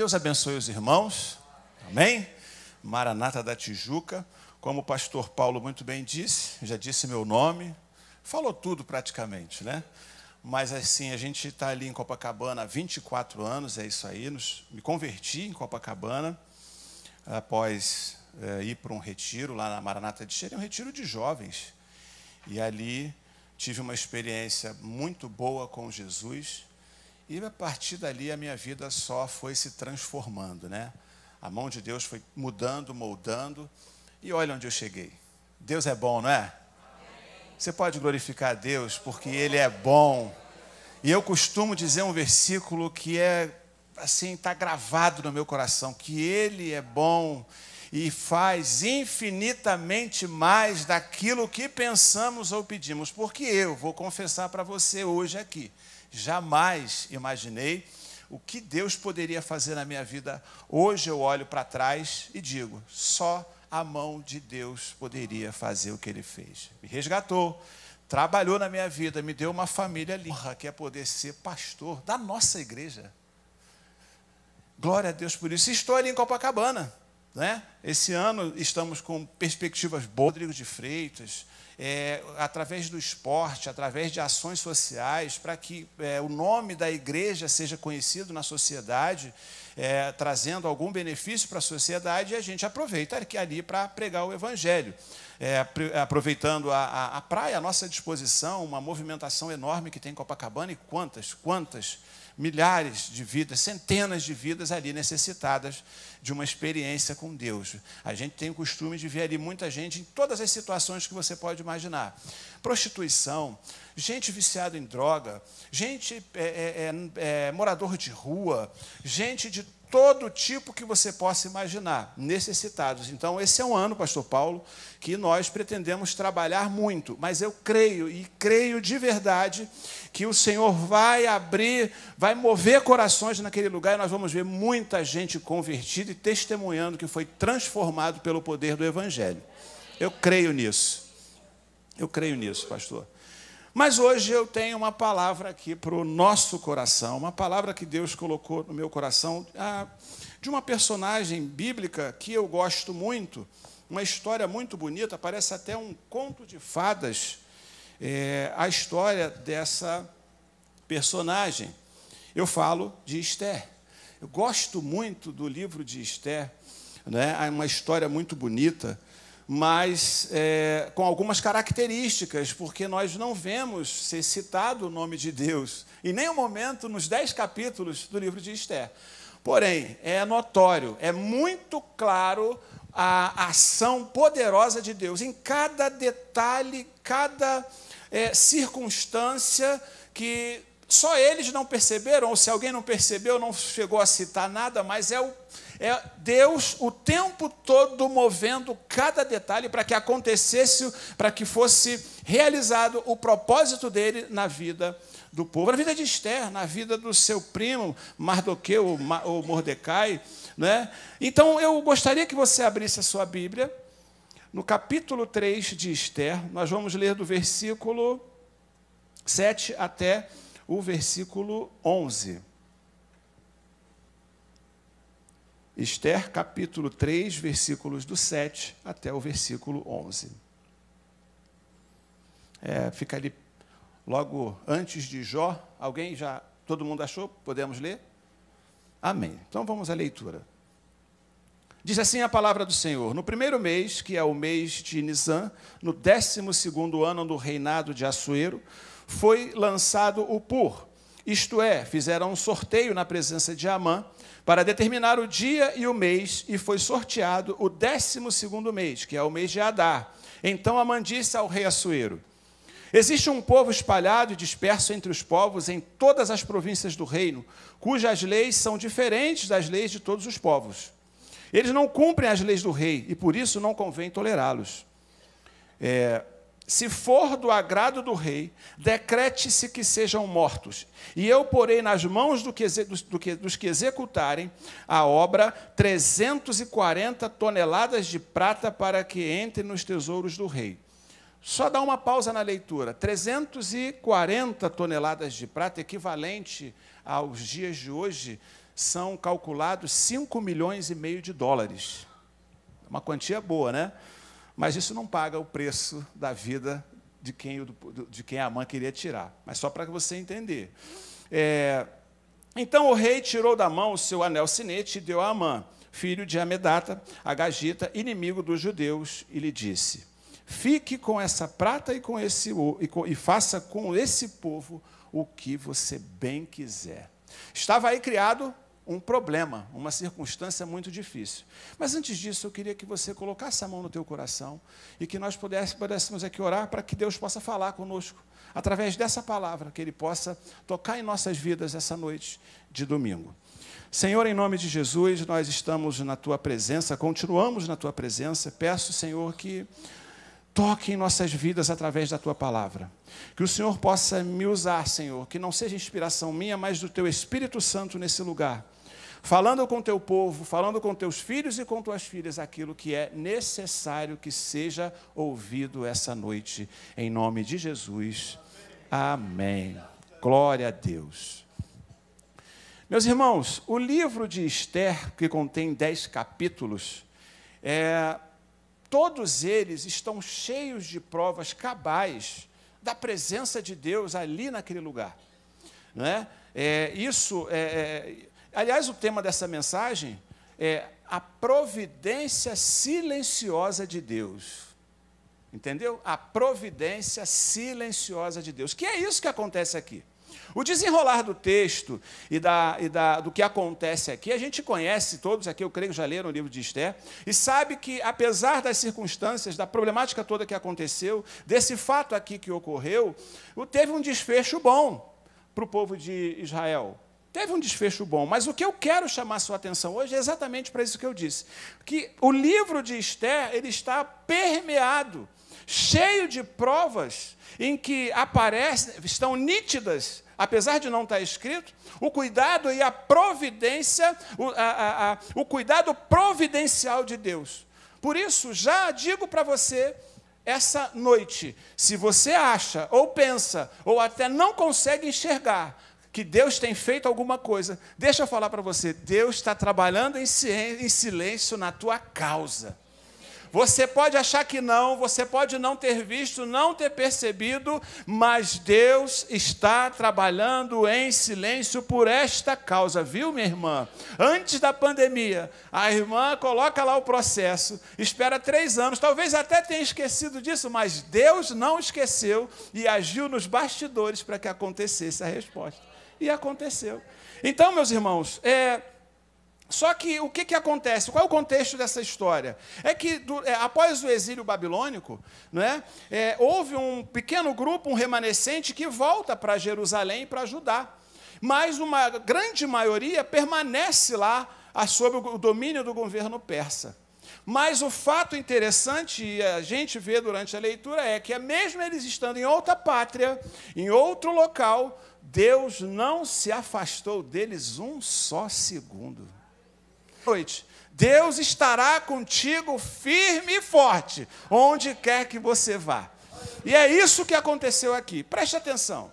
Deus abençoe os irmãos. Amém? Maranata da Tijuca. Como o pastor Paulo muito bem disse, já disse meu nome, falou tudo praticamente, né? Mas assim, a gente está ali em Copacabana há 24 anos, é isso aí. Nos, me converti em Copacabana após é, ir para um retiro lá na Maranata de Xerém, um retiro de jovens. E ali tive uma experiência muito boa com Jesus. E a partir dali a minha vida só foi se transformando, né? A mão de Deus foi mudando, moldando. E olha onde eu cheguei. Deus é bom, não é? Você pode glorificar a Deus porque Ele é bom. E eu costumo dizer um versículo que é assim, está gravado no meu coração, que Ele é bom e faz infinitamente mais daquilo que pensamos ou pedimos. Porque eu vou confessar para você hoje aqui jamais imaginei o que Deus poderia fazer na minha vida. Hoje eu olho para trás e digo: só a mão de Deus poderia fazer o que ele fez. Me resgatou, trabalhou na minha vida, me deu uma família linda, que é poder ser pastor da nossa igreja. Glória a Deus por isso. Estou ali em Copacabana. Né? Esse ano estamos com perspectivas boas. Rodrigo de Freitas, é, através do esporte, através de ações sociais, para que é, o nome da igreja seja conhecido na sociedade, é, trazendo algum benefício para a sociedade, e a gente aproveita ali para pregar o Evangelho. É, aproveitando a, a, a praia à nossa disposição, uma movimentação enorme que tem em Copacabana, e quantas, quantas milhares de vidas, centenas de vidas ali necessitadas de uma experiência com Deus. A gente tem o costume de ver ali muita gente em todas as situações que você pode imaginar: prostituição, gente viciada em droga, gente é, é, é, é morador de rua, gente de todo tipo que você possa imaginar, necessitados. Então, esse é um ano, Pastor Paulo, que nós pretendemos trabalhar muito, mas eu creio e creio de verdade que o Senhor vai abrir, vai mover corações naquele lugar e nós vamos ver muita gente convertida e testemunhando que foi transformado pelo poder do Evangelho. Eu creio nisso. Eu creio nisso, pastor. Mas hoje eu tenho uma palavra aqui para o nosso coração, uma palavra que Deus colocou no meu coração, de uma personagem bíblica que eu gosto muito, uma história muito bonita, parece até um conto de fadas, é, a história dessa personagem. Eu falo de Esther. Eu gosto muito do livro de Esther, né? é uma história muito bonita mas é, com algumas características, porque nós não vemos ser citado o nome de Deus em nenhum momento nos dez capítulos do livro de Esther. Porém, é notório, é muito claro a ação poderosa de Deus em cada detalhe, cada é, circunstância que só eles não perceberam, ou se alguém não percebeu, não chegou a citar nada, mas é o é Deus o tempo todo movendo cada detalhe para que acontecesse, para que fosse realizado o propósito dele na vida do povo, na vida de Esther, na vida do seu primo Mardoqueu ou Mordecai. Né? Então eu gostaria que você abrisse a sua Bíblia. No capítulo 3 de Esther, nós vamos ler do versículo 7 até o versículo 11. Esther, capítulo 3, versículos do 7 até o versículo 11. É, fica ali logo antes de Jó. Alguém já, todo mundo achou? Podemos ler? Amém. Então vamos à leitura. Diz assim a palavra do Senhor: No primeiro mês, que é o mês de Nisan, no décimo segundo ano do reinado de Assuero, foi lançado o Pur, isto é, fizeram um sorteio na presença de Amã, para determinar o dia e o mês, e foi sorteado o décimo segundo mês, que é o mês de Adar. Então Amã disse ao rei Assuero, Existe um povo espalhado e disperso entre os povos em todas as províncias do reino, cujas leis são diferentes das leis de todos os povos. Eles não cumprem as leis do rei e por isso não convém tolerá-los. É, se for do agrado do rei, decrete-se que sejam mortos, e eu porei nas mãos do que, dos, do que, dos que executarem a obra 340 toneladas de prata para que entre nos tesouros do rei. Só dá uma pausa na leitura. 340 toneladas de prata, equivalente aos dias de hoje, são calculados 5 milhões e meio de dólares. Uma quantia boa, né? Mas isso não paga o preço da vida de quem, de quem a mãe queria tirar. Mas só para você entender. É, então o rei tirou da mão o seu anel sinete e deu a Amã, filho de Amedata, a Gagita, inimigo dos judeus, e lhe disse: Fique com essa prata e com esse e, com, e faça com esse povo o que você bem quiser. Estava aí criado um problema, uma circunstância muito difícil. Mas antes disso, eu queria que você colocasse a mão no teu coração e que nós pudéssemos, aqui orar para que Deus possa falar conosco através dessa palavra, que Ele possa tocar em nossas vidas essa noite de domingo. Senhor, em nome de Jesus, nós estamos na tua presença, continuamos na tua presença. Peço, Senhor, que toque em nossas vidas através da tua palavra. Que o Senhor possa me usar, Senhor, que não seja inspiração minha, mas do teu Espírito Santo nesse lugar falando com teu povo, falando com teus filhos e com tuas filhas aquilo que é necessário que seja ouvido essa noite, em nome de Jesus. Amém. Glória a Deus. Meus irmãos, o livro de Esther, que contém dez capítulos, é, todos eles estão cheios de provas cabais da presença de Deus ali naquele lugar. Não é? É, isso é, é Aliás, o tema dessa mensagem é a providência silenciosa de Deus. Entendeu? A providência silenciosa de Deus. Que é isso que acontece aqui. O desenrolar do texto e, da, e da, do que acontece aqui, a gente conhece todos aqui, eu creio que já leram o livro de Esther, e sabe que, apesar das circunstâncias, da problemática toda que aconteceu, desse fato aqui que ocorreu, teve um desfecho bom para o povo de Israel. Teve um desfecho bom, mas o que eu quero chamar sua atenção hoje é exatamente para isso que eu disse. Que o livro de Esther, ele está permeado, cheio de provas em que aparecem, estão nítidas, apesar de não estar escrito, o cuidado e a providência, o, a, a, a, o cuidado providencial de Deus. Por isso, já digo para você, essa noite, se você acha, ou pensa, ou até não consegue enxergar, que Deus tem feito alguma coisa, deixa eu falar para você: Deus está trabalhando em silêncio na tua causa. Você pode achar que não, você pode não ter visto, não ter percebido, mas Deus está trabalhando em silêncio por esta causa, viu, minha irmã? Antes da pandemia, a irmã coloca lá o processo, espera três anos, talvez até tenha esquecido disso, mas Deus não esqueceu e agiu nos bastidores para que acontecesse a resposta. E aconteceu. Então, meus irmãos, é, só que o que, que acontece? Qual é o contexto dessa história? É que do, é, após o exílio babilônico, né, é, houve um pequeno grupo, um remanescente, que volta para Jerusalém para ajudar. Mas uma grande maioria permanece lá sob o domínio do governo persa. Mas o fato interessante, e a gente vê durante a leitura, é que, mesmo eles estando em outra pátria, em outro local, Deus não se afastou deles um só segundo. Noite. Deus estará contigo firme e forte, onde quer que você vá. E é isso que aconteceu aqui. Preste atenção.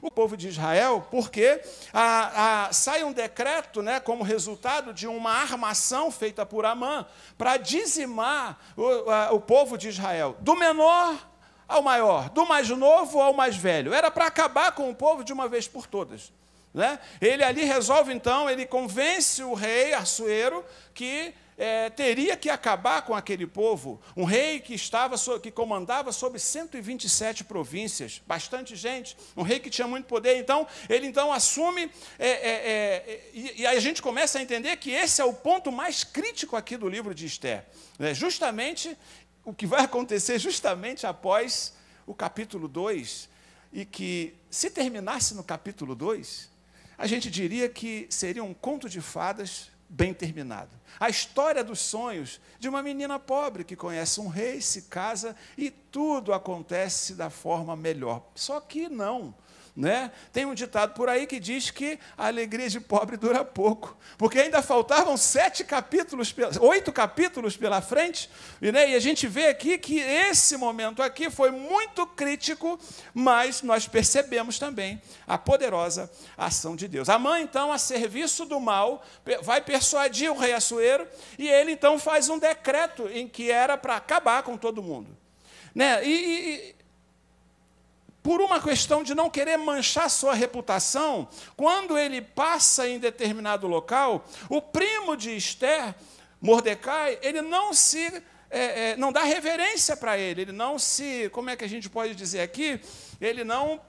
O povo de Israel, porque a, a, sai um decreto, né, como resultado de uma armação feita por Amã, para dizimar o, a, o povo de Israel, do menor ao maior, do mais novo ao mais velho. Era para acabar com o povo de uma vez por todas. Né? Ele ali resolve, então, ele convence o rei Assuero que é, teria que acabar com aquele povo. Um rei que estava que comandava sobre 127 províncias, bastante gente, um rei que tinha muito poder. Então, ele então assume, é, é, é e, e, a gente começa a entender que esse é o ponto mais crítico aqui do livro de Esther. Né? Justamente o que vai acontecer justamente após o capítulo 2, e que, se terminasse no capítulo 2, a gente diria que seria um conto de fadas bem terminado. A história dos sonhos de uma menina pobre que conhece um rei, se casa e tudo acontece da forma melhor. Só que não. Né? Tem um ditado por aí que diz que a alegria de pobre dura pouco, porque ainda faltavam sete capítulos, oito capítulos pela frente, e, né, e a gente vê aqui que esse momento aqui foi muito crítico, mas nós percebemos também a poderosa ação de Deus. A mãe, então, a serviço do mal, vai persuadir o rei Assuero, e ele então faz um decreto em que era para acabar com todo mundo. Né? E, e, por uma questão de não querer manchar sua reputação, quando ele passa em determinado local, o primo de Esther, Mordecai, ele não se é, é, não dá reverência para ele, ele não se, como é que a gente pode dizer aqui? Ele não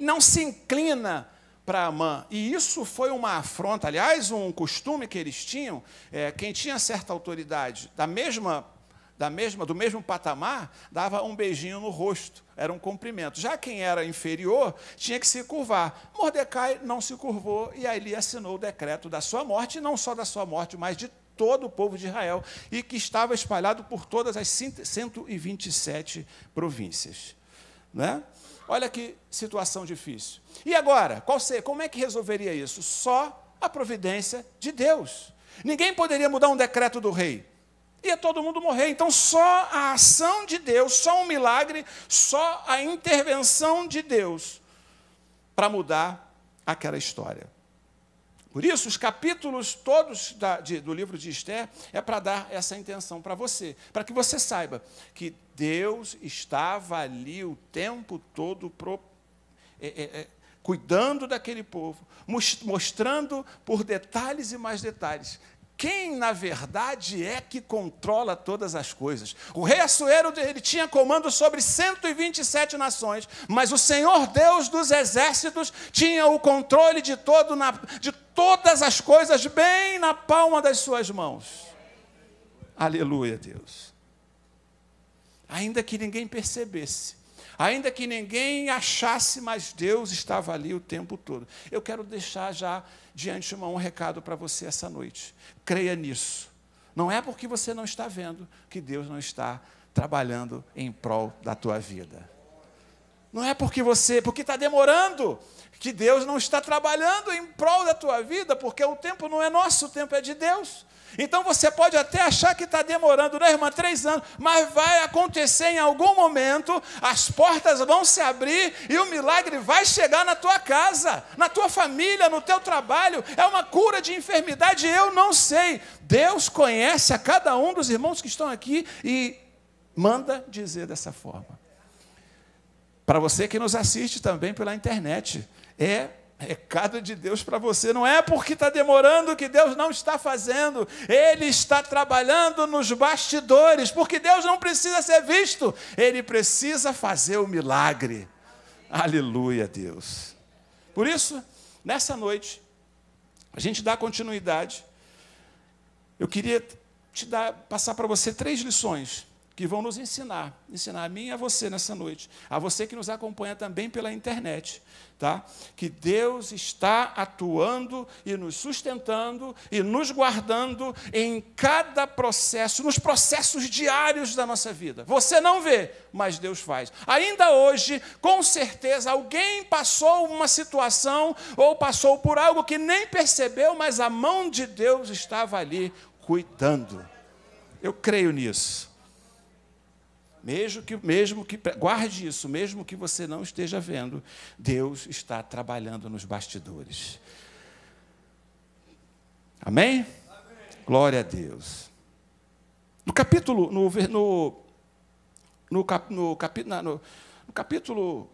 não se inclina para Amã. E isso foi uma afronta, aliás, um costume que eles tinham, é, quem tinha certa autoridade, da mesma da mesma, do mesmo patamar, dava um beijinho no rosto, era um cumprimento. Já quem era inferior tinha que se curvar. Mordecai não se curvou e ele assinou o decreto da sua morte, não só da sua morte, mas de todo o povo de Israel, e que estava espalhado por todas as 127 províncias. Né? Olha que situação difícil. E agora, qual ser, como é que resolveria isso? Só a providência de Deus. Ninguém poderia mudar um decreto do rei ia todo mundo morrer. Então, só a ação de Deus, só um milagre, só a intervenção de Deus para mudar aquela história. Por isso, os capítulos todos da, de, do livro de Esther é para dar essa intenção para você, para que você saiba que Deus estava ali o tempo todo pro, é, é, é, cuidando daquele povo, mostrando por detalhes e mais detalhes quem na verdade é que controla todas as coisas. O rei Assuero ele tinha comando sobre 127 nações, mas o Senhor Deus dos exércitos tinha o controle de, todo na, de todas as coisas bem na palma das suas mãos. Aleluia, Deus. Ainda que ninguém percebesse, ainda que ninguém achasse, mas Deus estava ali o tempo todo. Eu quero deixar já de um recado para você essa noite. Creia nisso. Não é porque você não está vendo que Deus não está trabalhando em prol da tua vida. Não é porque você, porque está demorando, que Deus não está trabalhando em prol da tua vida, porque o tempo não é nosso, o tempo é de Deus. Então você pode até achar que está demorando, né, irmã? Três anos, mas vai acontecer em algum momento, as portas vão se abrir e o milagre vai chegar na tua casa, na tua família, no teu trabalho. É uma cura de enfermidade, eu não sei. Deus conhece a cada um dos irmãos que estão aqui e manda dizer dessa forma. Para você que nos assiste também pela internet, é Recado de Deus para você, não é porque está demorando que Deus não está fazendo, Ele está trabalhando nos bastidores, porque Deus não precisa ser visto, Ele precisa fazer o milagre. Aleluia, Deus. Por isso, nessa noite, a gente dá continuidade. Eu queria te dar, passar para você três lições que vão nos ensinar, ensinar a mim e a você nessa noite, a você que nos acompanha também pela internet, tá? Que Deus está atuando e nos sustentando e nos guardando em cada processo, nos processos diários da nossa vida. Você não vê, mas Deus faz. Ainda hoje, com certeza, alguém passou uma situação ou passou por algo que nem percebeu, mas a mão de Deus estava ali cuidando. Eu creio nisso. Mesmo que, mesmo que, guarde isso, mesmo que você não esteja vendo, Deus está trabalhando nos bastidores. Amém? Amém. Glória a Deus. No capítulo, no, no, no, cap, no, capi, no, no capítulo.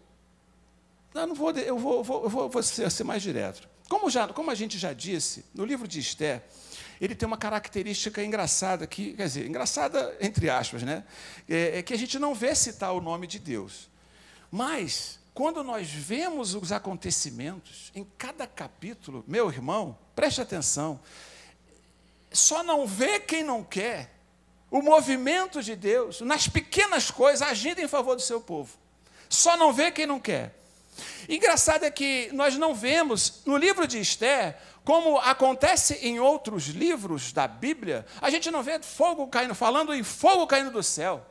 Não, não vou, eu vou, vou, vou, vou ser, ser mais direto. Como, já, como a gente já disse, no livro de Esther, ele tem uma característica engraçada, que, quer dizer, engraçada entre aspas, né? É, é que a gente não vê citar o nome de Deus. Mas, quando nós vemos os acontecimentos, em cada capítulo, meu irmão, preste atenção, só não vê quem não quer o movimento de Deus nas pequenas coisas agindo em favor do seu povo. Só não vê quem não quer. Engraçado é que nós não vemos no livro de Esther como acontece em outros livros da Bíblia, a gente não vê fogo caindo, falando em fogo caindo do céu,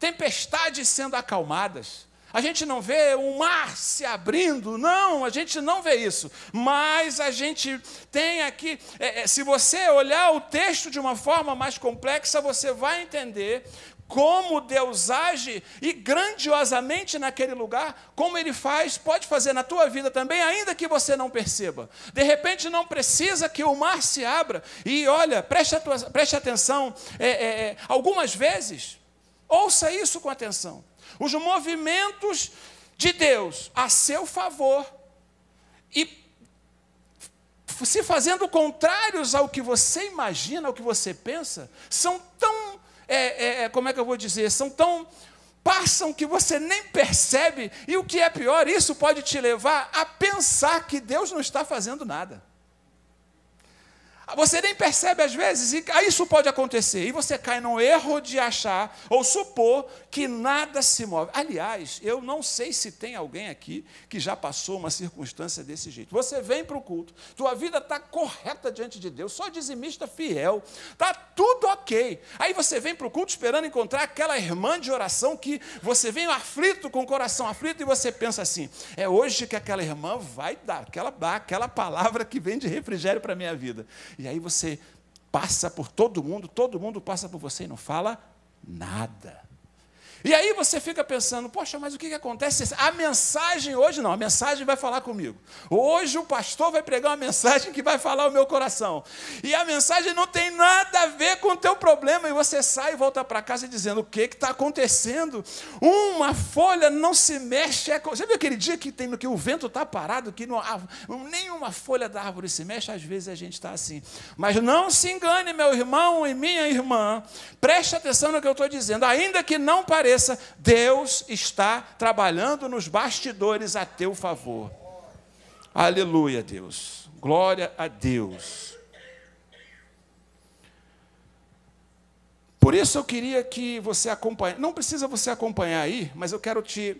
tempestades sendo acalmadas. A gente não vê um mar se abrindo, não, a gente não vê isso. Mas a gente tem aqui, é, é, se você olhar o texto de uma forma mais complexa, você vai entender como Deus age e grandiosamente naquele lugar, como Ele faz, pode fazer na tua vida também, ainda que você não perceba. De repente não precisa que o mar se abra. E olha, preste, atua, preste atenção, é, é, é, algumas vezes, ouça isso com atenção. Os movimentos de Deus a seu favor e se fazendo contrários ao que você imagina, ao que você pensa, são tão é, é, é, como é que eu vou dizer, são tão passam que você nem percebe, e o que é pior, isso pode te levar a pensar que Deus não está fazendo nada. Você nem percebe às vezes, e isso pode acontecer, e você cai no erro de achar ou supor que nada se move. Aliás, eu não sei se tem alguém aqui que já passou uma circunstância desse jeito. Você vem para o culto, tua vida está correta diante de Deus, só dizimista fiel, está tudo ok. Aí você vem para o culto esperando encontrar aquela irmã de oração que você vem aflito, com o coração aflito, e você pensa assim: é hoje que aquela irmã vai dar aquela, aquela palavra que vem de refrigério para a minha vida. E aí você passa por todo mundo, todo mundo passa por você e não fala nada. E aí você fica pensando, poxa, mas o que, que acontece? A mensagem hoje não, a mensagem vai falar comigo. Hoje o pastor vai pregar uma mensagem que vai falar o meu coração. E a mensagem não tem nada a ver com o teu problema. E você sai e volta para casa dizendo, o que está acontecendo? Uma folha não se mexe. É... Você viu aquele dia que, tem, que o vento está parado, que não, nenhuma folha da árvore se mexe? Às vezes a gente está assim. Mas não se engane, meu irmão e minha irmã. Preste atenção no que eu estou dizendo. Ainda que não pareça, cabeça, Deus está trabalhando nos bastidores a teu favor. Aleluia, Deus. Glória a Deus. Por isso eu queria que você acompanhe. Não precisa você acompanhar aí, mas eu quero te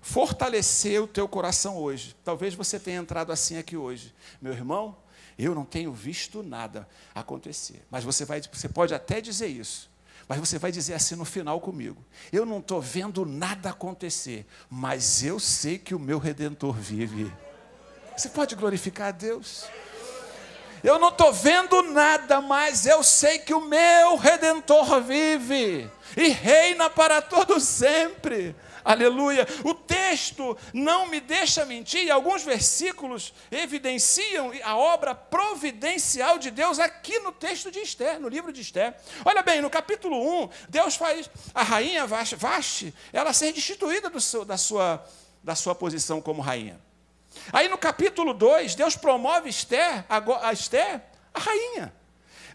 fortalecer o teu coração hoje. Talvez você tenha entrado assim aqui hoje. Meu irmão, eu não tenho visto nada acontecer. Mas você, vai, você pode até dizer isso. Mas você vai dizer assim no final comigo: Eu não estou vendo nada acontecer, mas eu sei que o meu redentor vive. Você pode glorificar a Deus? Eu não estou vendo nada, mas eu sei que o meu redentor vive e reina para todo sempre. Aleluia. O texto não me deixa mentir, alguns versículos evidenciam a obra providencial de Deus aqui no texto de Esther, no livro de Esther. Olha bem, no capítulo 1, Deus faz a rainha Vaste, ela ser destituída seu, da, sua, da sua posição como rainha. Aí no capítulo 2, Deus promove Esther, a, Esther, a rainha.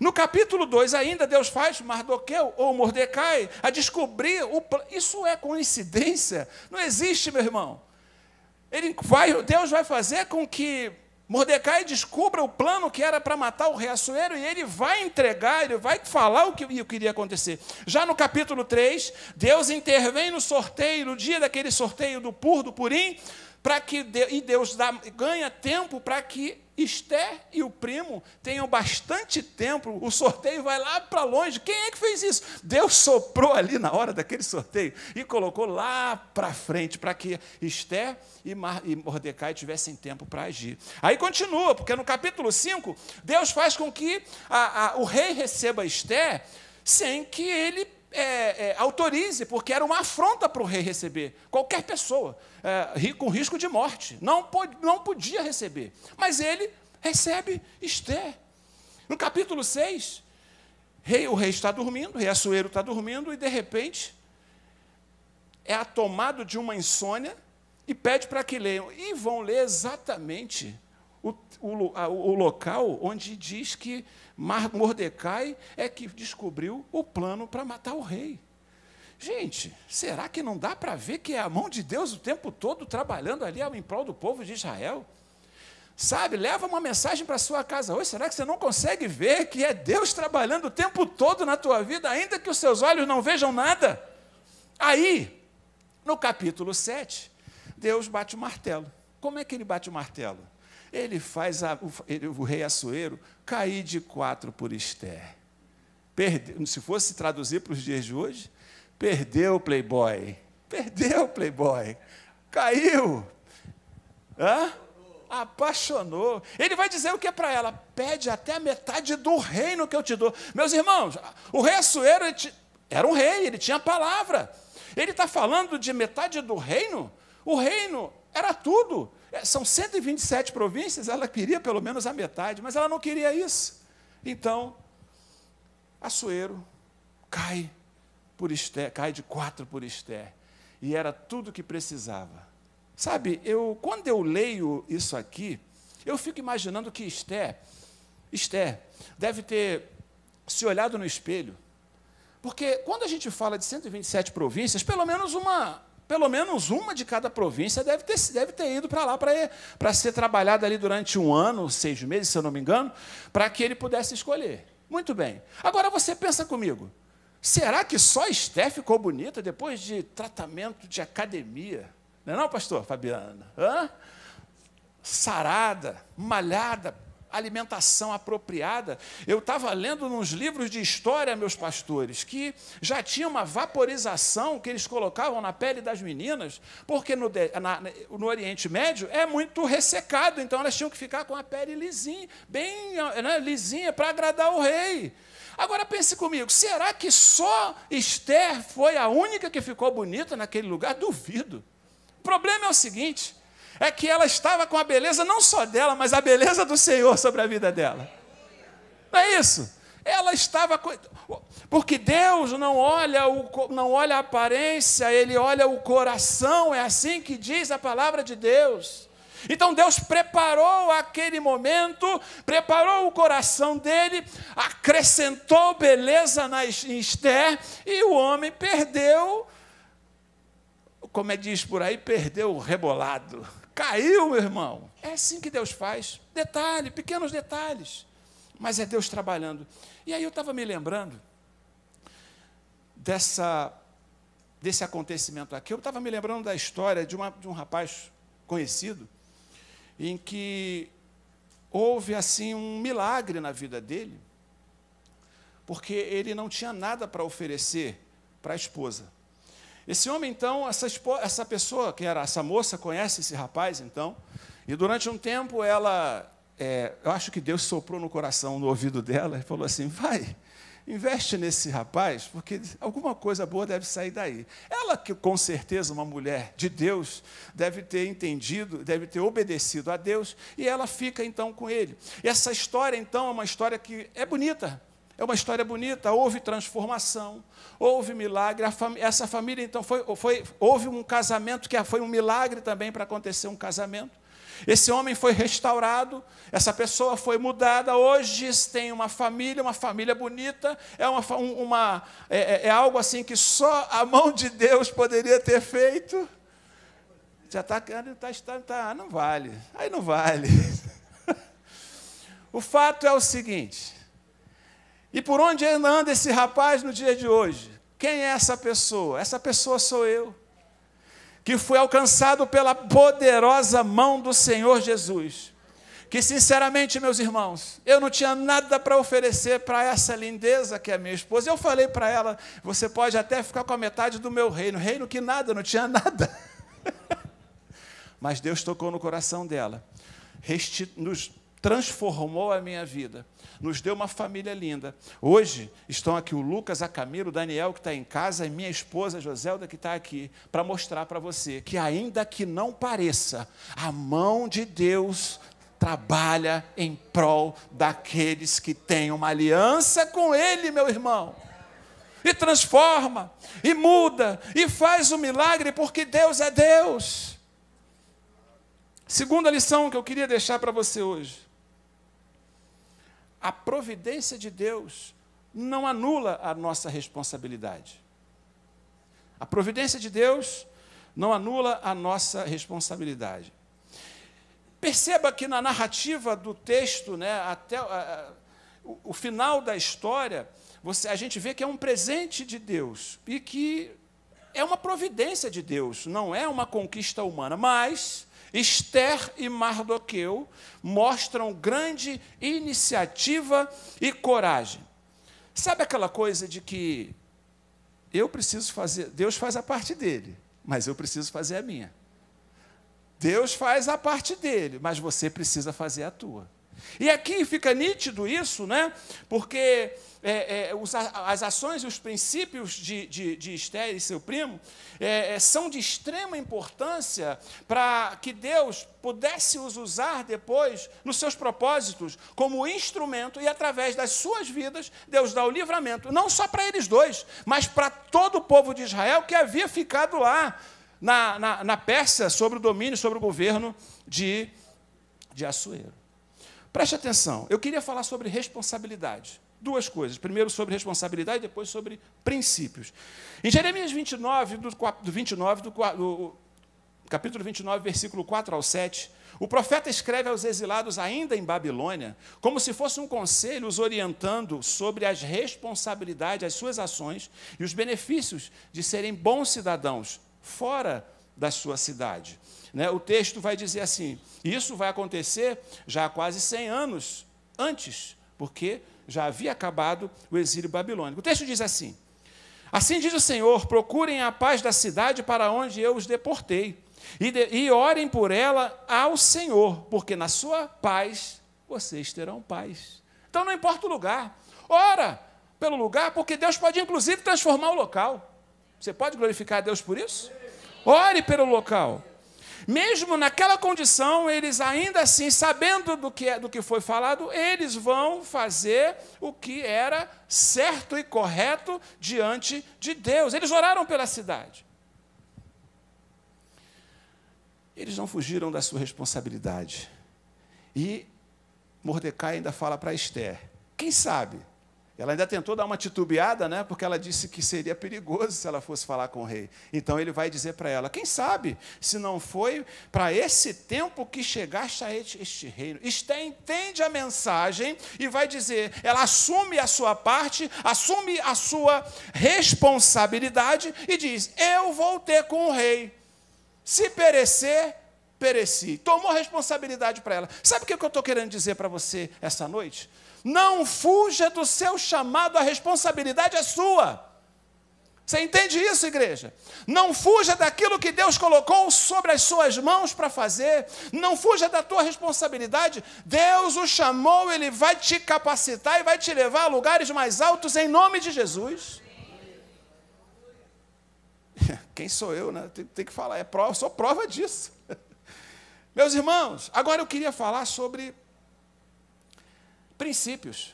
No capítulo 2 ainda, Deus faz Mardoqueu ou Mordecai a descobrir o Isso é coincidência? Não existe, meu irmão. Ele vai, Deus vai fazer com que Mordecai descubra o plano que era para matar o rei Assuero e ele vai entregar, ele vai falar o que, o que iria acontecer. Já no capítulo 3, Deus intervém no sorteio, no dia daquele sorteio do Pur, do Purim, para que e Deus dá, ganha tempo para que Esther e o primo tenham bastante tempo. O sorteio vai lá para longe. Quem é que fez isso? Deus soprou ali na hora daquele sorteio e colocou lá para frente para que Esther e, Mordecai tivessem tempo para agir. Aí continua, porque no capítulo 5, Deus faz com que a, a, o rei receba Esther sem que ele é, é, autorize, porque era uma afronta para o rei receber. Qualquer pessoa, é, com risco de morte, não, pod, não podia receber. Mas ele recebe Esther. No capítulo 6, rei, o rei está dormindo, o rei Assuero está dormindo, e de repente é tomado de uma insônia e pede para que leiam. E vão ler exatamente o, o, o local onde diz que Mordecai é que descobriu o plano para matar o rei. Gente, será que não dá para ver que é a mão de Deus o tempo todo trabalhando ali em prol do povo de Israel? Sabe, leva uma mensagem para sua casa hoje. Será que você não consegue ver que é Deus trabalhando o tempo todo na tua vida, ainda que os seus olhos não vejam nada? Aí, no capítulo 7, Deus bate o martelo. Como é que ele bate o martelo? Ele faz a, o, ele, o, rei Assuero cair de quatro por Esther. Perdeu, se fosse traduzir para os dias de hoje, perdeu o playboy. Perdeu o playboy. Caiu. Hã? Apaixonou. Ele vai dizer o que para ela? Pede até a metade do reino que eu te dou. Meus irmãos, o rei Assuero era um rei, ele tinha palavra. Ele está falando de metade do reino? O reino era tudo. É, são 127 províncias, ela queria pelo menos a metade, mas ela não queria isso. Então, Assuero cai por Esther, cai de quatro por Esther. E era tudo que precisava. Sabe, eu, quando eu leio isso aqui, eu fico imaginando que Esther, Esther deve ter se olhado no espelho. Porque quando a gente fala de 127 províncias, pelo menos uma, pelo menos uma de cada província deve ter, deve ter ido para lá para ser trabalhada ali durante um ano, seis meses, se eu não me engano, para que ele pudesse escolher. Muito bem. Agora você pensa comigo. Será que só Esté ficou bonita depois de tratamento de academia? Não é não, pastor Fabiana? Hã? Sarada, malhada, alimentação apropriada. Eu estava lendo nos livros de história, meus pastores, que já tinha uma vaporização que eles colocavam na pele das meninas, porque no, na, no Oriente Médio é muito ressecado, então elas tinham que ficar com a pele lisinha, bem né, lisinha, para agradar o rei. Agora pense comigo, será que só Esther foi a única que ficou bonita naquele lugar? Duvido. O problema é o seguinte: é que ela estava com a beleza não só dela, mas a beleza do Senhor sobre a vida dela. Não é isso? Ela estava. Porque Deus não olha, o, não olha a aparência, Ele olha o coração, é assim que diz a palavra de Deus. Então Deus preparou aquele momento, preparou o coração dele, acrescentou beleza na Esther, e o homem perdeu, como é diz por aí, perdeu o rebolado. Caiu, meu irmão. É assim que Deus faz. Detalhe, pequenos detalhes. Mas é Deus trabalhando. E aí eu estava me lembrando dessa, desse acontecimento aqui. Eu estava me lembrando da história de, uma, de um rapaz conhecido, em que houve assim um milagre na vida dele, porque ele não tinha nada para oferecer para a esposa. Esse homem, então, essa, essa pessoa, que era essa moça, conhece esse rapaz, então, e durante um tempo ela, é, eu acho que Deus soprou no coração, no ouvido dela, e falou assim: vai, investe nesse rapaz, porque alguma coisa boa deve sair daí. Ela, que com certeza uma mulher de Deus, deve ter entendido, deve ter obedecido a Deus, e ela fica então com ele. E essa história, então, é uma história que é bonita, é uma história bonita, houve transformação, houve milagre. Fam essa família, então, foi, foi, houve um casamento que foi um milagre também para acontecer um casamento. Esse homem foi restaurado, essa pessoa foi mudada. Hoje tem uma família, uma família bonita. É, uma, uma é, é, é algo assim que só a mão de Deus poderia ter feito. Já está, tá, tá, tá, não vale. Aí não vale. o fato é o seguinte: e por onde anda esse rapaz no dia de hoje? Quem é essa pessoa? Essa pessoa sou eu, que fui alcançado pela poderosa mão do Senhor Jesus. Que, sinceramente, meus irmãos, eu não tinha nada para oferecer para essa lindeza que é minha esposa. Eu falei para ela: você pode até ficar com a metade do meu reino, reino que nada, não tinha nada. Mas Deus tocou no coração dela, nos transformou a minha vida nos deu uma família linda. Hoje estão aqui o Lucas, a Camila, o Daniel que está em casa e minha esposa Joselda que está aqui para mostrar para você que ainda que não pareça, a mão de Deus trabalha em prol daqueles que têm uma aliança com Ele, meu irmão. E transforma, e muda, e faz o milagre, porque Deus é Deus. Segunda lição que eu queria deixar para você hoje a providência de Deus não anula a nossa responsabilidade. A providência de Deus não anula a nossa responsabilidade. Perceba que na narrativa do texto, né, até o, o final da história, você, a gente vê que é um presente de Deus e que é uma providência de Deus, não é uma conquista humana, mas Esther e Mardoqueu mostram grande iniciativa e coragem. Sabe aquela coisa de que eu preciso fazer, Deus faz a parte dele, mas eu preciso fazer a minha. Deus faz a parte dele, mas você precisa fazer a tua. E aqui fica nítido isso, né? Porque é, é, os, as ações e os princípios de, de, de Esther e seu primo é, é são de extrema importância para que Deus pudesse os usar depois nos seus propósitos como instrumento e através das suas vidas Deus dá o livramento, não só para eles dois, mas para todo o povo de Israel que havia ficado lá na, na, na Pérsia sobre o domínio, sobre o governo de, de Assuero. Preste atenção, eu queria falar sobre responsabilidade duas coisas. Primeiro sobre responsabilidade, depois sobre princípios. Em Jeremias 29, do, do 29, do, do capítulo 29, versículo 4 ao 7, o profeta escreve aos exilados ainda em Babilônia, como se fosse um conselho os orientando sobre as responsabilidades, as suas ações e os benefícios de serem bons cidadãos fora da sua cidade. Né? O texto vai dizer assim: isso vai acontecer já há quase 100 anos antes, porque já havia acabado o exílio babilônico. O texto diz assim: Assim diz o Senhor: procurem a paz da cidade para onde eu os deportei, e, de, e orem por ela ao Senhor, porque na sua paz vocês terão paz. Então não importa o lugar, ora pelo lugar, porque Deus pode inclusive transformar o local. Você pode glorificar a Deus por isso? Ore pelo local. Mesmo naquela condição, eles ainda assim, sabendo do que, é, do que foi falado, eles vão fazer o que era certo e correto diante de Deus. Eles oraram pela cidade. Eles não fugiram da sua responsabilidade. E Mordecai ainda fala para Esther: quem sabe ela ainda tentou dar uma titubeada, né? Porque ela disse que seria perigoso se ela fosse falar com o rei. Então ele vai dizer para ela: quem sabe se não foi para esse tempo que chegaste a este reino. Esté entende a mensagem e vai dizer: ela assume a sua parte, assume a sua responsabilidade e diz: eu vou ter com o rei. Se perecer, pereci. Tomou responsabilidade para ela. Sabe o que eu estou querendo dizer para você essa noite? Não fuja do seu chamado, a responsabilidade é sua. Você entende isso, igreja? Não fuja daquilo que Deus colocou sobre as suas mãos para fazer. Não fuja da tua responsabilidade. Deus o chamou, ele vai te capacitar e vai te levar a lugares mais altos em nome de Jesus. Quem sou eu, né? Tem, tem que falar, é prova, sou prova disso. Meus irmãos, agora eu queria falar sobre princípios,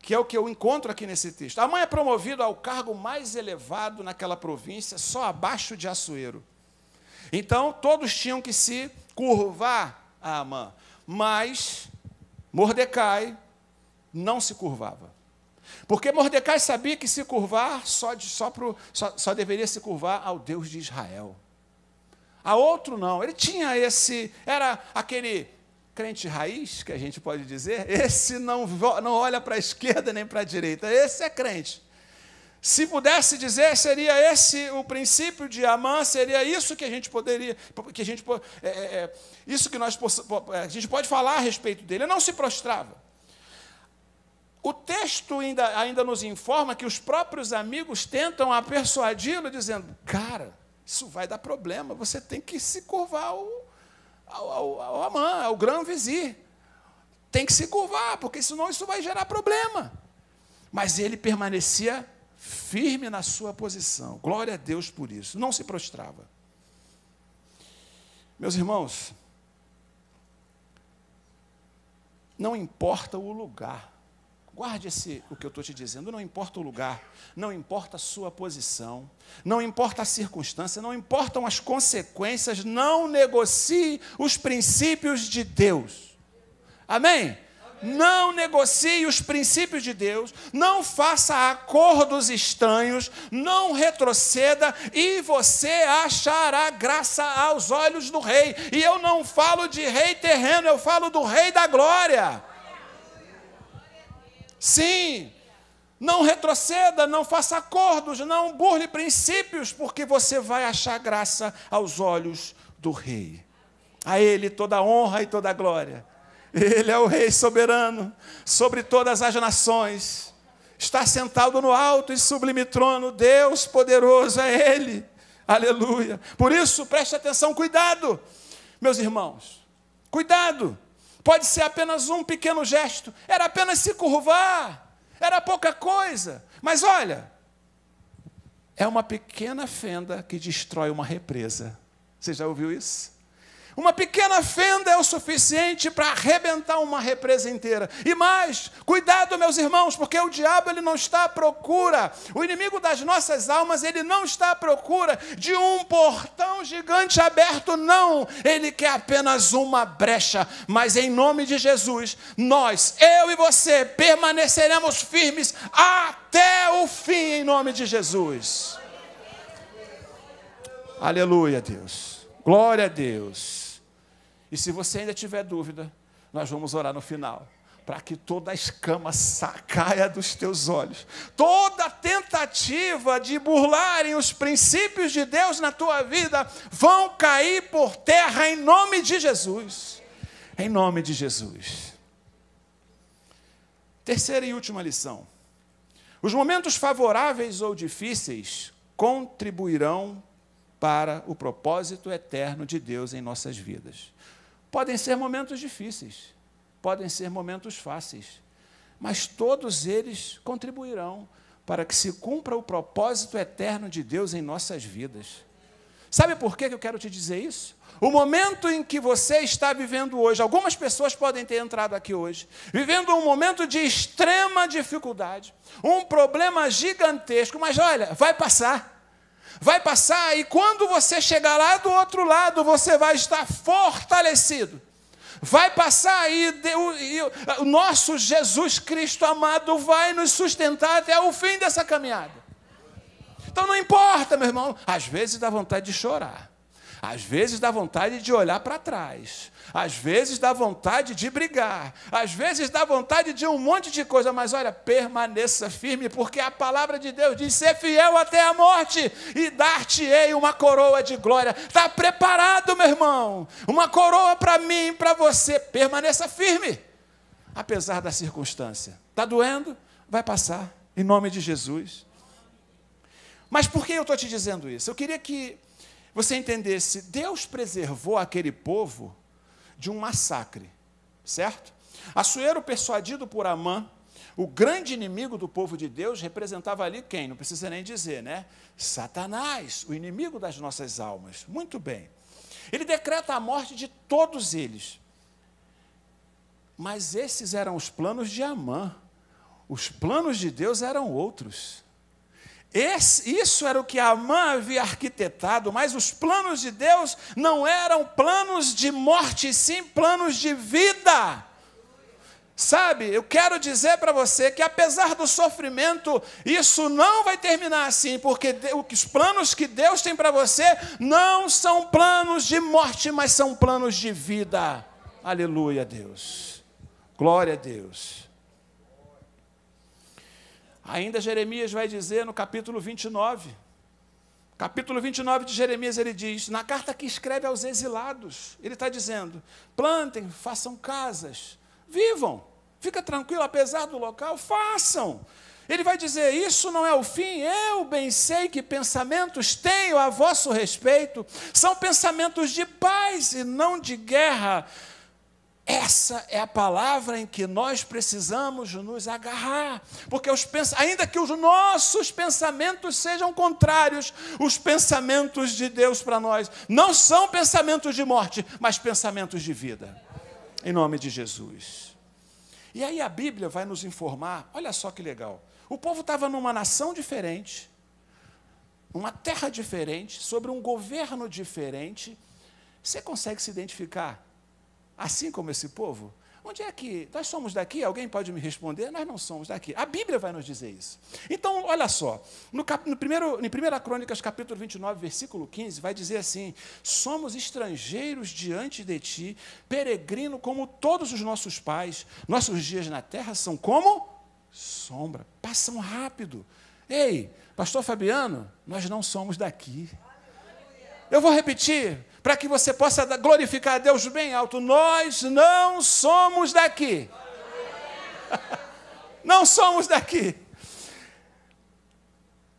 que é o que eu encontro aqui nesse texto. Amã é promovido ao cargo mais elevado naquela província, só abaixo de Assuero. Então, todos tinham que se curvar a Amã, mas Mordecai não se curvava. Porque Mordecai sabia que se curvar só, de, só, pro, só, só deveria se curvar ao Deus de Israel. A outro não. Ele tinha esse, era aquele crente raiz, que a gente pode dizer, esse não, não olha para a esquerda nem para a direita, esse é crente. Se pudesse dizer, seria esse o princípio de Amã, seria isso que a gente poderia, que a gente, é, é, é, isso que nós a gente pode falar a respeito dele. Ele não se prostrava. O texto ainda, ainda nos informa que os próprios amigos tentam a persuadi-lo, dizendo: Cara, isso vai dar problema, você tem que se curvar ao, ao, ao, ao Amã, ao grão vizir. Tem que se curvar, porque senão isso vai gerar problema. Mas ele permanecia firme na sua posição. Glória a Deus por isso. Não se prostrava. Meus irmãos, não importa o lugar Guarde esse, o que eu estou te dizendo, não importa o lugar, não importa a sua posição, não importa a circunstância, não importam as consequências, não negocie os princípios de Deus. Amém? Não negocie os princípios de Deus, não faça acordos estranhos, não retroceda e você achará graça aos olhos do rei. E eu não falo de rei terreno, eu falo do rei da glória. Sim, não retroceda, não faça acordos, não burle princípios, porque você vai achar graça aos olhos do Rei. A Ele toda a honra e toda a glória. Ele é o Rei soberano sobre todas as nações. Está sentado no alto e sublime trono, Deus poderoso é Ele. Aleluia. Por isso, preste atenção, cuidado. meus irmãos. Cuidado! Pode ser apenas um pequeno gesto, era apenas se curvar, era pouca coisa. Mas olha, é uma pequena fenda que destrói uma represa. Você já ouviu isso? Uma pequena fenda é o suficiente para arrebentar uma represa inteira. E mais, cuidado, meus irmãos, porque o diabo ele não está à procura, o inimigo das nossas almas, ele não está à procura de um portão gigante aberto, não. Ele quer apenas uma brecha. Mas em nome de Jesus, nós, eu e você, permaneceremos firmes até o fim, em nome de Jesus. Aleluia, Deus. Glória a Deus. E se você ainda tiver dúvida, nós vamos orar no final para que toda a escama caia dos teus olhos. Toda tentativa de burlarem os princípios de Deus na tua vida vão cair por terra em nome de Jesus. Em nome de Jesus. Terceira e última lição. Os momentos favoráveis ou difíceis contribuirão para o propósito eterno de Deus em nossas vidas. Podem ser momentos difíceis, podem ser momentos fáceis, mas todos eles contribuirão para que se cumpra o propósito eterno de Deus em nossas vidas. Sabe por que eu quero te dizer isso? O momento em que você está vivendo hoje, algumas pessoas podem ter entrado aqui hoje, vivendo um momento de extrema dificuldade, um problema gigantesco, mas olha, vai passar vai passar e quando você chegar lá do outro lado, você vai estar fortalecido. Vai passar e, e o nosso Jesus Cristo amado vai nos sustentar até o fim dessa caminhada. Então não importa, meu irmão, às vezes dá vontade de chorar. Às vezes dá vontade de olhar para trás. Às vezes dá vontade de brigar. Às vezes dá vontade de um monte de coisa. Mas olha, permaneça firme, porque a palavra de Deus diz: ser fiel até a morte e dar-te-ei uma coroa de glória. Está preparado, meu irmão? Uma coroa para mim, para você. Permaneça firme, apesar da circunstância. Está doendo? Vai passar, em nome de Jesus. Mas por que eu estou te dizendo isso? Eu queria que você entendesse, Deus preservou aquele povo de um massacre, certo? Assuero, persuadido por Amã, o grande inimigo do povo de Deus, representava ali quem? Não precisa nem dizer, né? Satanás, o inimigo das nossas almas. Muito bem. Ele decreta a morte de todos eles. Mas esses eram os planos de Amã. Os planos de Deus eram outros. Esse, isso era o que Amã havia arquitetado, mas os planos de Deus não eram planos de morte, sim planos de vida. Sabe, eu quero dizer para você que apesar do sofrimento, isso não vai terminar assim, porque os planos que Deus tem para você não são planos de morte, mas são planos de vida. Aleluia, Deus. Glória a Deus. Ainda Jeremias vai dizer no capítulo 29, capítulo 29 de Jeremias, ele diz, na carta que escreve aos exilados, ele está dizendo: plantem, façam casas, vivam, fica tranquilo, apesar do local, façam. Ele vai dizer: Isso não é o fim, eu bem sei que pensamentos tenho a vosso respeito, são pensamentos de paz e não de guerra, essa é a palavra em que nós precisamos nos agarrar, porque os ainda que os nossos pensamentos sejam contrários, os pensamentos de Deus para nós não são pensamentos de morte, mas pensamentos de vida. Em nome de Jesus. E aí a Bíblia vai nos informar, olha só que legal. O povo estava numa nação diferente, uma terra diferente, sobre um governo diferente. Você consegue se identificar assim como esse povo? Onde é que nós somos daqui? Alguém pode me responder? Nós não somos daqui. A Bíblia vai nos dizer isso. Então, olha só, no, cap, no primeiro, em 1 Crônicas, capítulo 29, versículo 15, vai dizer assim: Somos estrangeiros diante de ti, peregrino como todos os nossos pais. Nossos dias na terra são como sombra, passam rápido. Ei, pastor Fabiano, nós não somos daqui. Eu vou repetir para que você possa glorificar a Deus bem alto. Nós não somos daqui. não somos daqui.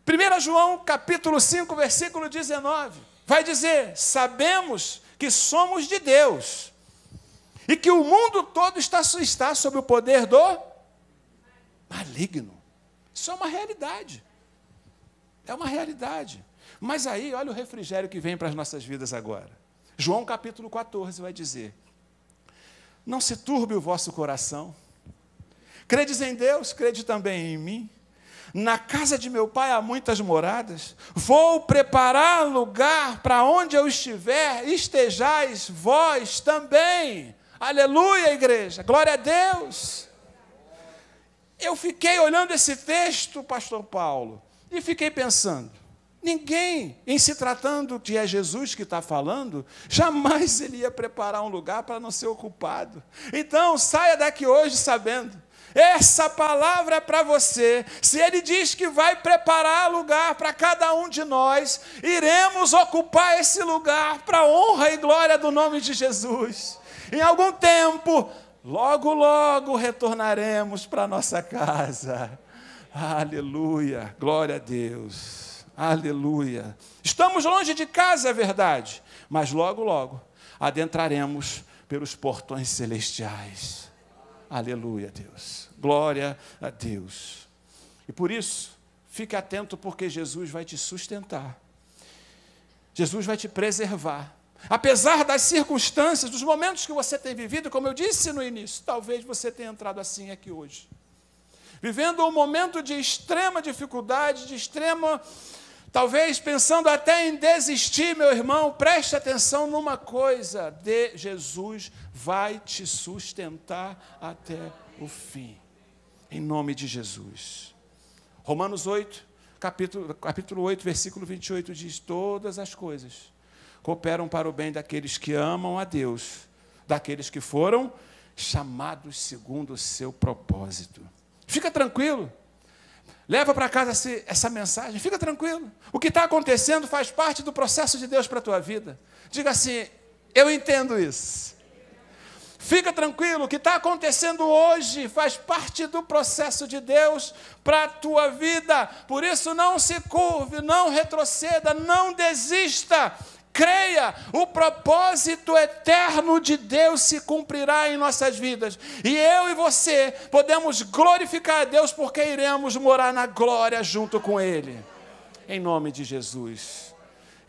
1 João capítulo 5, versículo 19, vai dizer: Sabemos que somos de Deus e que o mundo todo está, está sob o poder do maligno. Isso é uma realidade. É uma realidade. Mas aí, olha o refrigério que vem para as nossas vidas agora. João capítulo 14 vai dizer: Não se turbe o vosso coração. Credes em Deus, crede também em mim. Na casa de meu pai há muitas moradas. Vou preparar lugar para onde eu estiver, estejais vós também. Aleluia, igreja. Glória a Deus. Eu fiquei olhando esse texto, pastor Paulo, e fiquei pensando: ninguém, em se tratando de é Jesus que está falando, jamais ele ia preparar um lugar para não ser ocupado. Então, saia daqui hoje sabendo essa palavra é para você. Se ele diz que vai preparar lugar para cada um de nós, iremos ocupar esse lugar para honra e glória do nome de Jesus. Em algum tempo, logo, logo retornaremos para nossa casa. Aleluia, glória a Deus. Aleluia. Estamos longe de casa, é verdade, mas logo, logo adentraremos pelos portões celestiais. Aleluia, Deus. Glória a Deus. E por isso, fique atento, porque Jesus vai te sustentar. Jesus vai te preservar. Apesar das circunstâncias, dos momentos que você tem vivido, como eu disse no início, talvez você tenha entrado assim aqui hoje. Vivendo um momento de extrema dificuldade, de extrema Talvez pensando até em desistir, meu irmão, preste atenção numa coisa: de Jesus vai te sustentar até o fim em nome de Jesus. Romanos 8, capítulo, capítulo 8, versículo 28 diz: Todas as coisas cooperam para o bem daqueles que amam a Deus, daqueles que foram chamados segundo o seu propósito. Fica tranquilo. Leva para casa essa mensagem, fica tranquilo. O que está acontecendo faz parte do processo de Deus para a tua vida. Diga assim: eu entendo isso. Fica tranquilo, o que está acontecendo hoje faz parte do processo de Deus para a tua vida. Por isso, não se curve, não retroceda, não desista. Creia, o propósito eterno de Deus se cumprirá em nossas vidas. E eu e você podemos glorificar a Deus porque iremos morar na glória junto com Ele. Em nome de Jesus.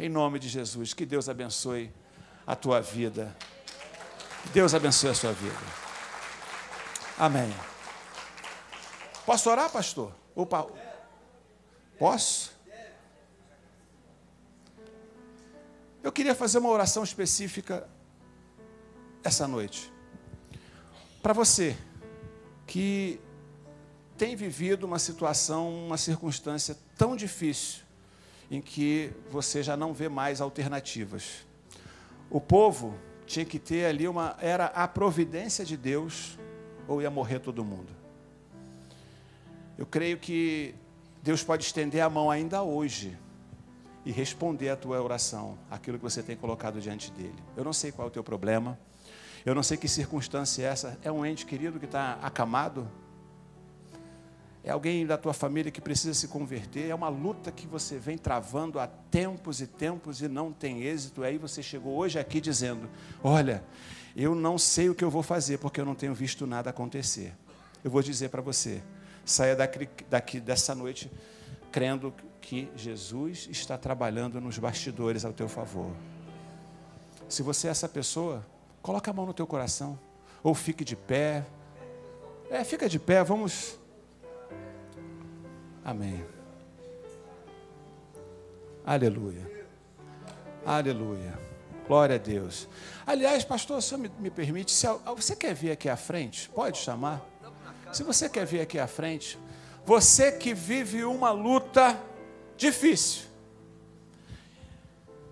Em nome de Jesus. Que Deus abençoe a tua vida. Deus abençoe a sua vida. Amém. Posso orar, pastor? Opa. Posso? Eu queria fazer uma oração específica essa noite. Para você que tem vivido uma situação, uma circunstância tão difícil, em que você já não vê mais alternativas. O povo tinha que ter ali uma. Era a providência de Deus, ou ia morrer todo mundo. Eu creio que Deus pode estender a mão ainda hoje e responder a tua oração, aquilo que você tem colocado diante dele. Eu não sei qual é o teu problema, eu não sei que circunstância é essa. É um ente querido que está acamado, é alguém da tua família que precisa se converter, é uma luta que você vem travando há tempos e tempos e não tem êxito. Aí você chegou hoje aqui dizendo: Olha, eu não sei o que eu vou fazer porque eu não tenho visto nada acontecer. Eu vou dizer para você: saia daqui, daqui dessa noite crendo que Jesus está trabalhando nos bastidores ao teu favor. Se você é essa pessoa, coloque a mão no teu coração ou fique de pé. É, fica de pé, vamos Amém. Aleluia. Aleluia. Glória a Deus. Aliás, pastor, se me, me permite, se você quer vir aqui à frente, pode chamar. Se você quer vir aqui à frente, você que vive uma luta difícil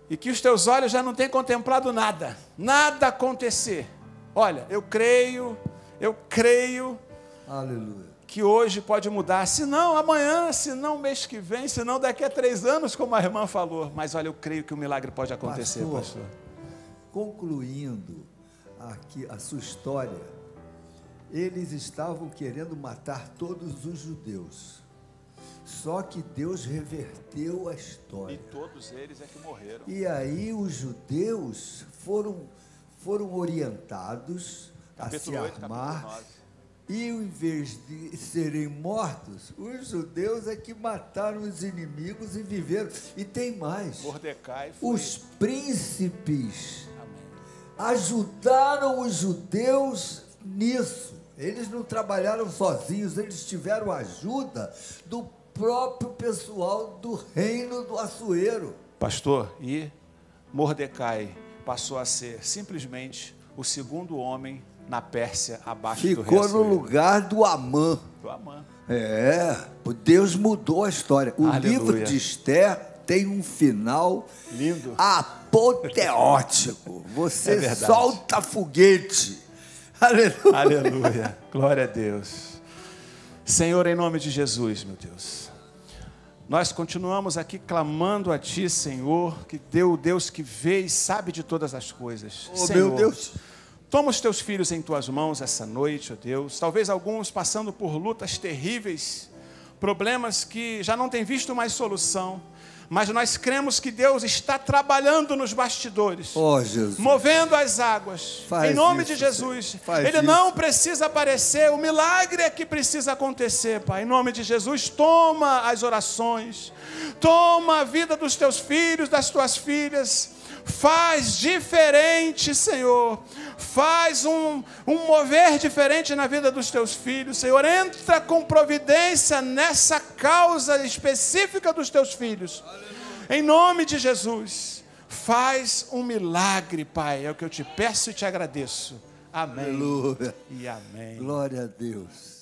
e que os teus olhos já não têm contemplado nada, nada acontecer. Olha, eu creio, eu creio. Aleluia que hoje pode mudar, se não amanhã, se não mês que vem, se não daqui a três anos, como a irmã falou. Mas olha, eu creio que o milagre pode acontecer, pastor. pastor. Concluindo aqui a sua história, eles estavam querendo matar todos os judeus. Só que Deus reverteu a E história. todos eles é que morreram. E aí os judeus foram, foram orientados a se Capítulo 8, capítulo armar. 9. E em vez de serem mortos, os judeus é que mataram os inimigos e viveram. E tem mais. Mordecai foi. Os príncipes Amém. ajudaram os judeus nisso. Eles não trabalharam sozinhos, eles tiveram ajuda do próprio pessoal do reino do Açoeiro. Pastor, e Mordecai passou a ser simplesmente o segundo homem na Pérsia abaixo do rei Ficou no lugar do Amã. Do Amã. É, Deus mudou a história. O Aleluia. livro de Esther tem um final Lindo. apoteótico. Você É solta foguete. Aleluia. Aleluia. Glória a Deus. Senhor, em nome de Jesus, meu Deus. Nós continuamos aqui clamando a Ti, Senhor, que deu o Deus que vê e sabe de todas as coisas. Oh, Senhor, meu Deus. Toma os teus filhos em tuas mãos essa noite, ó Deus. Talvez alguns passando por lutas terríveis, problemas que já não têm visto mais solução. Mas nós cremos que Deus está trabalhando nos bastidores Oh, movendo as águas. Faz em nome isso, de Jesus. Ele isso. não precisa aparecer, o milagre é que precisa acontecer, Pai. Em nome de Jesus, toma as orações, toma a vida dos teus filhos, das tuas filhas. Faz diferente, Senhor. Faz um, um mover diferente na vida dos teus filhos, Senhor. Entra com providência nessa causa específica dos teus filhos. Em nome de Jesus. Faz um milagre, Pai. É o que eu te peço e te agradeço. Amém. Aleluia. E amém. Glória a Deus.